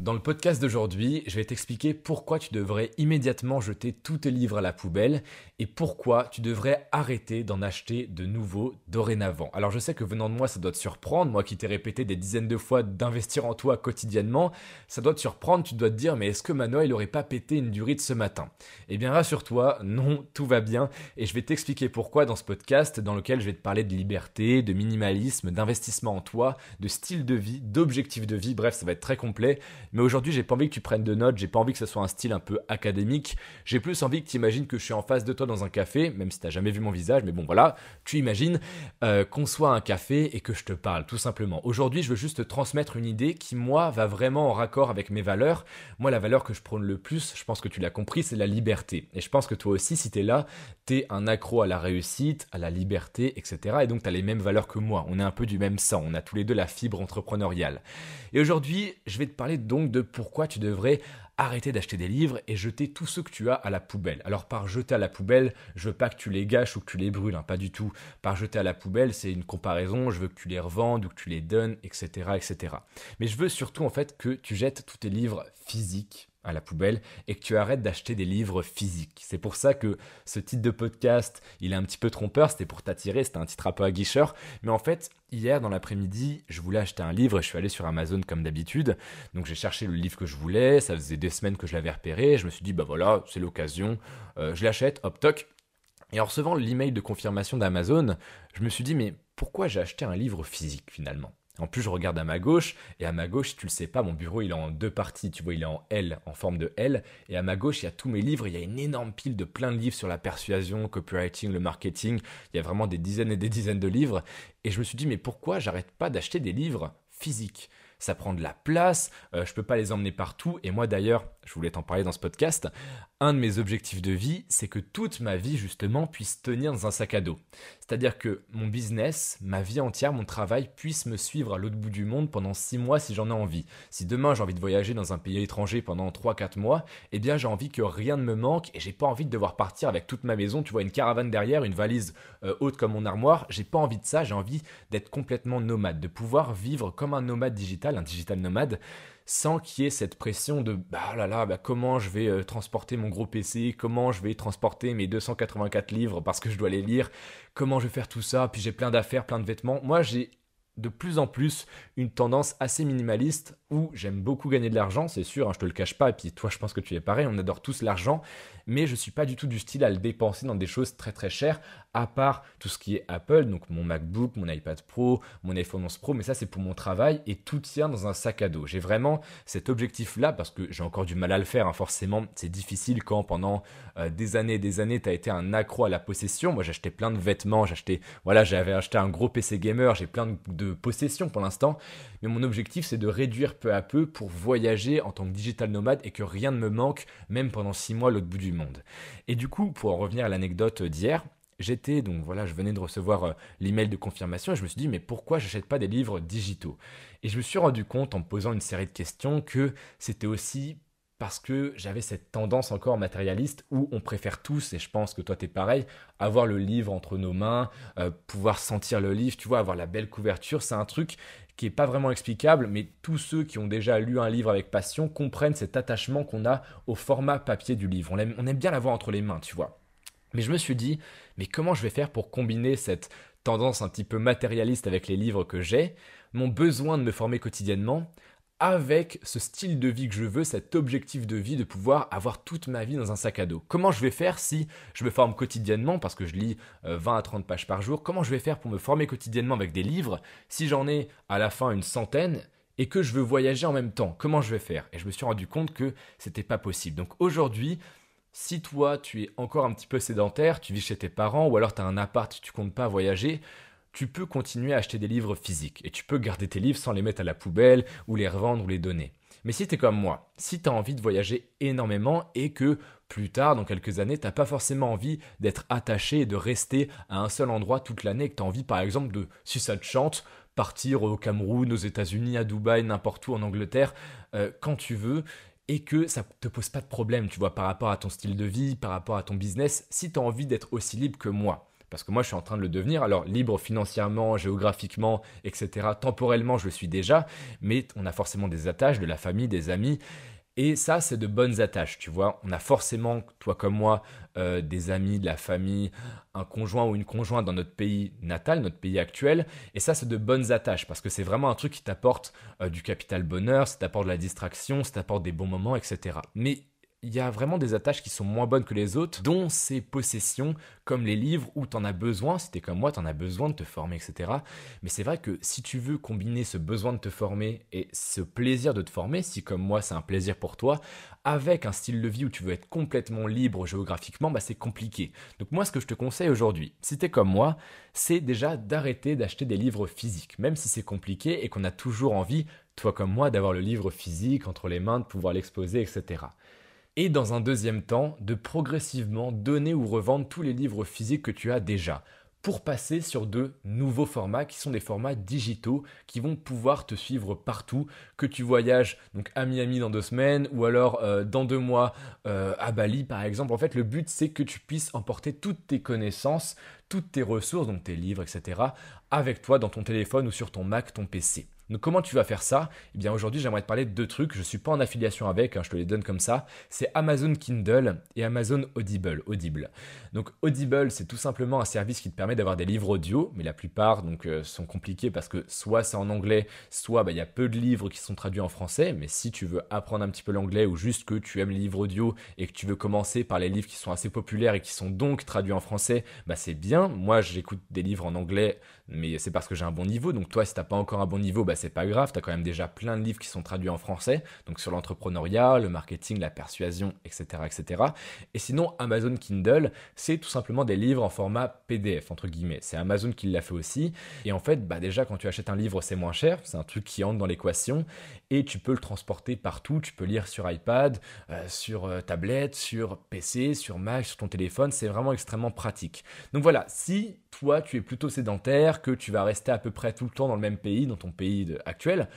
Dans le podcast d'aujourd'hui, je vais t'expliquer pourquoi tu devrais immédiatement jeter tous tes livres à la poubelle et pourquoi tu devrais arrêter d'en acheter de nouveaux dorénavant. Alors je sais que venant de moi, ça doit te surprendre, moi qui t'ai répété des dizaines de fois d'investir en toi quotidiennement, ça doit te surprendre, tu dois te dire mais est-ce que Manoa il aurait pas pété une durite ce matin? Eh bien rassure-toi, non, tout va bien. Et je vais t'expliquer pourquoi dans ce podcast dans lequel je vais te parler de liberté, de minimalisme, d'investissement en toi, de style de vie, d'objectif de vie, bref ça va être très complet. Mais aujourd'hui, j'ai pas envie que tu prennes de notes, j'ai pas envie que ce soit un style un peu académique. J'ai plus envie que tu imagines que je suis en face de toi dans un café, même si t'as jamais vu mon visage, mais bon voilà, tu imagines euh, qu'on soit un café et que je te parle, tout simplement. Aujourd'hui, je veux juste te transmettre une idée qui, moi, va vraiment en raccord avec mes valeurs. Moi, la valeur que je prône le plus, je pense que tu l'as compris, c'est la liberté. Et je pense que toi aussi, si t'es là, t'es un accro à la réussite, à la liberté, etc. Et donc, t'as les mêmes valeurs que moi. On est un peu du même sang. On a tous les deux la fibre entrepreneuriale. Et aujourd'hui, je vais te parler donc de pourquoi tu devrais arrêter d'acheter des livres et jeter tout ce que tu as à la poubelle. Alors par jeter à la poubelle, je veux pas que tu les gâches ou que tu les brûles, hein, pas du tout. Par jeter à la poubelle, c'est une comparaison, je veux que tu les revendes ou que tu les donnes, etc., etc. Mais je veux surtout en fait que tu jettes tous tes livres physiques à la poubelle et que tu arrêtes d'acheter des livres physiques. C'est pour ça que ce titre de podcast, il est un petit peu trompeur, c'était pour t'attirer, c'était un titre un peu aguicheur, mais en fait, hier dans l'après-midi, je voulais acheter un livre je suis allé sur Amazon comme d'habitude. Donc j'ai cherché le livre que je voulais, ça faisait des semaines que je l'avais repéré, je me suis dit bah voilà, c'est l'occasion, euh, je l'achète, hop toc. Et en recevant l'email de confirmation d'Amazon, je me suis dit mais pourquoi j'ai acheté un livre physique finalement? En plus, je regarde à ma gauche, et à ma gauche, tu le sais pas, mon bureau il est en deux parties, tu vois, il est en L, en forme de L, et à ma gauche, il y a tous mes livres, il y a une énorme pile de plein de livres sur la persuasion, copywriting, le marketing, il y a vraiment des dizaines et des dizaines de livres, et je me suis dit, mais pourquoi j'arrête pas d'acheter des livres physiques? Ça prend de la place, euh, je peux pas les emmener partout. Et moi d'ailleurs, je voulais t'en parler dans ce podcast, un de mes objectifs de vie, c'est que toute ma vie justement puisse tenir dans un sac à dos. C'est-à-dire que mon business, ma vie entière, mon travail puisse me suivre à l'autre bout du monde pendant 6 mois si j'en ai envie. Si demain j'ai envie de voyager dans un pays étranger pendant 3-4 mois, eh bien j'ai envie que rien ne me manque et j'ai pas envie de devoir partir avec toute ma maison, tu vois, une caravane derrière, une valise euh, haute comme mon armoire. J'ai pas envie de ça, j'ai envie d'être complètement nomade, de pouvoir vivre comme un nomade digital, un digital nomade sans qu'il y ait cette pression de bah là là, bah comment je vais euh, transporter mon gros PC, comment je vais transporter mes 284 livres parce que je dois les lire, comment je vais faire tout ça, puis j'ai plein d'affaires, plein de vêtements. Moi, j'ai de plus en plus une tendance assez minimaliste où j'aime beaucoup gagner de l'argent, c'est sûr, hein, je te le cache pas, et puis toi je pense que tu es pareil, on adore tous l'argent, mais je suis pas du tout du style à le dépenser dans des choses très très chères, à part tout ce qui est Apple, donc mon MacBook, mon iPad Pro, mon iPhone 11 Pro, mais ça c'est pour mon travail et tout tient dans un sac à dos. J'ai vraiment cet objectif-là parce que j'ai encore du mal à le faire, hein, forcément c'est difficile quand pendant euh, des années et des années tu as été un accro à la possession. Moi j'achetais plein de vêtements, j'achetais, voilà, j'avais acheté un gros PC gamer, j'ai plein de possessions pour l'instant, mais mon objectif c'est de réduire peu à peu pour voyager en tant que digital nomade et que rien ne me manque, même pendant six mois l'autre bout du monde. Et du coup, pour en revenir à l'anecdote d'hier, j'étais donc voilà, je venais de recevoir euh, l'email de confirmation et je me suis dit mais pourquoi j'achète pas des livres digitaux? Et je me suis rendu compte en me posant une série de questions que c'était aussi parce que j'avais cette tendance encore matérialiste où on préfère tous, et je pense que toi t'es pareil, avoir le livre entre nos mains, euh, pouvoir sentir le livre, tu vois, avoir la belle couverture, c'est un truc qui est pas vraiment explicable, mais tous ceux qui ont déjà lu un livre avec passion comprennent cet attachement qu'on a au format papier du livre. On aime, on aime bien l'avoir entre les mains, tu vois. Mais je me suis dit, mais comment je vais faire pour combiner cette tendance un petit peu matérialiste avec les livres que j'ai, mon besoin de me former quotidiennement, avec ce style de vie que je veux, cet objectif de vie de pouvoir avoir toute ma vie dans un sac à dos. Comment je vais faire si je me forme quotidiennement, parce que je lis 20 euh, à 30 pages par jour, comment je vais faire pour me former quotidiennement avec des livres si j'en ai à la fin une centaine et que je veux voyager en même temps? Comment je vais faire? Et je me suis rendu compte que c'était pas possible. Donc aujourd'hui, si toi tu es encore un petit peu sédentaire, tu vis chez tes parents ou alors tu as un appart, tu comptes pas voyager, tu peux continuer à acheter des livres physiques et tu peux garder tes livres sans les mettre à la poubelle ou les revendre ou les donner. Mais si tu es comme moi, si tu as envie de voyager énormément et que plus tard, dans quelques années, tu n'as pas forcément envie d'être attaché et de rester à un seul endroit toute l'année, que tu as envie par exemple de, si ça te chante, partir au Cameroun, aux États-Unis, à Dubaï, n'importe où en Angleterre, euh, quand tu veux, et que ça te pose pas de problème, tu vois, par rapport à ton style de vie, par rapport à ton business, si tu as envie d'être aussi libre que moi. parce que moi je suis en train de le devenir. Alors libre financièrement, géographiquement, etc. Temporellement, je le suis déjà, mais on a forcément des attaches, de la famille, des amis. Et ça, c'est de bonnes attaches, tu vois. On a forcément, toi comme moi, euh, des amis, de la famille, un conjoint ou une conjointe dans notre pays natal, notre pays actuel. Et ça, c'est de bonnes attaches parce que c'est vraiment un truc qui t'apporte euh, du capital bonheur, ça t'apporte de la distraction, ça t'apporte des bons moments, etc. Mais il y a vraiment des attaches qui sont moins bonnes que les autres, dont ces possessions, comme les livres où tu en as besoin, si t'es comme moi, tu en as besoin de te former, etc. Mais c'est vrai que si tu veux combiner ce besoin de te former et ce plaisir de te former, si comme moi c'est un plaisir pour toi, avec un style de vie où tu veux être complètement libre géographiquement, bah c'est compliqué. Donc moi ce que je te conseille aujourd'hui, si t'es comme moi, c'est déjà d'arrêter d'acheter des livres physiques, même si c'est compliqué et qu'on a toujours envie, toi comme moi, d'avoir le livre physique entre les mains, de pouvoir l'exposer, etc et dans un deuxième temps, de progressivement donner ou revendre tous les livres physiques que tu as déjà pour passer sur de nouveaux formats qui sont des formats digitaux qui vont pouvoir te suivre partout, que tu voyages donc à Miami dans deux semaines ou alors euh, dans deux mois euh, à Bali par exemple. En fait, le but c'est que tu puisses emporter toutes tes connaissances, toutes tes ressources, donc tes livres, etc., avec toi dans ton téléphone ou sur ton Mac, ton PC. Donc comment tu vas faire ça? Eh bien aujourd'hui j'aimerais te parler de deux trucs, je ne suis pas en affiliation avec, hein, je te les donne comme ça. C'est Amazon Kindle et Amazon Audible. Audible. Donc Audible c'est tout simplement un service qui te permet d'avoir des livres audio, mais la plupart donc euh, sont compliqués parce que soit c'est en anglais, soit bah, il y a peu de livres qui sont traduits en français. Mais si tu veux apprendre un petit peu l'anglais ou juste que tu aimes les livres audio et que tu veux commencer par les livres qui sont assez populaires et qui sont donc traduits en français, bah c'est bien. Moi j'écoute des livres en anglais, mais c'est parce que j'ai un bon niveau. Donc toi si t'as pas encore un bon niveau, bah c'est pas grave, tu as quand même déjà plein de livres qui sont traduits en français, donc sur l'entrepreneuriat, le marketing, la persuasion, etc., etc. Et sinon, Amazon Kindle, c'est tout simplement des livres en format PDF, entre guillemets. C'est Amazon qui l'a fait aussi. Et en fait, bah déjà, quand tu achètes un livre, c'est moins cher, c'est un truc qui entre dans l'équation, et tu peux le transporter partout, tu peux lire sur iPad, euh, sur euh, tablette, sur PC, sur Mac, sur ton téléphone, c'est vraiment extrêmement pratique. Donc voilà, si toi tu es plutôt sédentaire, que tu vas rester à peu près tout le temps dans le même pays, dans ton pays actuel,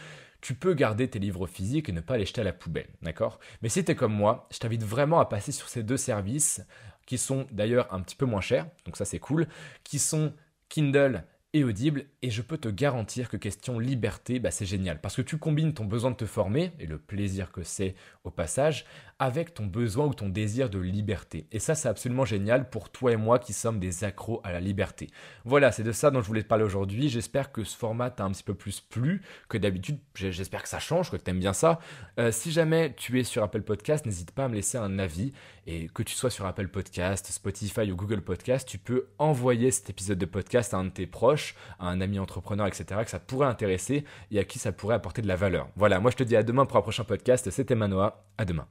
tu peux garder tes livres physiques et ne pas les jeter à la poubelle, d'accord? Mais si tu es comme moi, je t'invite vraiment à passer sur ces deux services qui sont d'ailleurs un petit peu moins chers, donc ça c'est cool, qui sont Kindle et Audible, et je peux te garantir que question liberté, bah c'est génial, parce que tu combines ton besoin de te former, et le plaisir que c'est au passage, avec ton besoin ou ton désir de liberté. Et ça, c'est absolument génial pour toi et moi qui sommes des accros à la liberté. Voilà, c'est de ça dont je voulais te parler aujourd'hui. J'espère que ce format t'a un petit peu plus plu que d'habitude. J'espère que ça change, que tu aimes bien ça. Euh, si jamais tu es sur Apple Podcast, n'hésite pas à me laisser un avis. Et que tu sois sur Apple Podcast, Spotify ou Google Podcast, tu peux envoyer cet épisode de podcast à un de tes proches, à un ami entrepreneur, etc., que ça pourrait intéresser et à qui ça pourrait apporter de la valeur. Voilà, moi je te dis à demain pour un prochain podcast. C'était Manoa. À demain.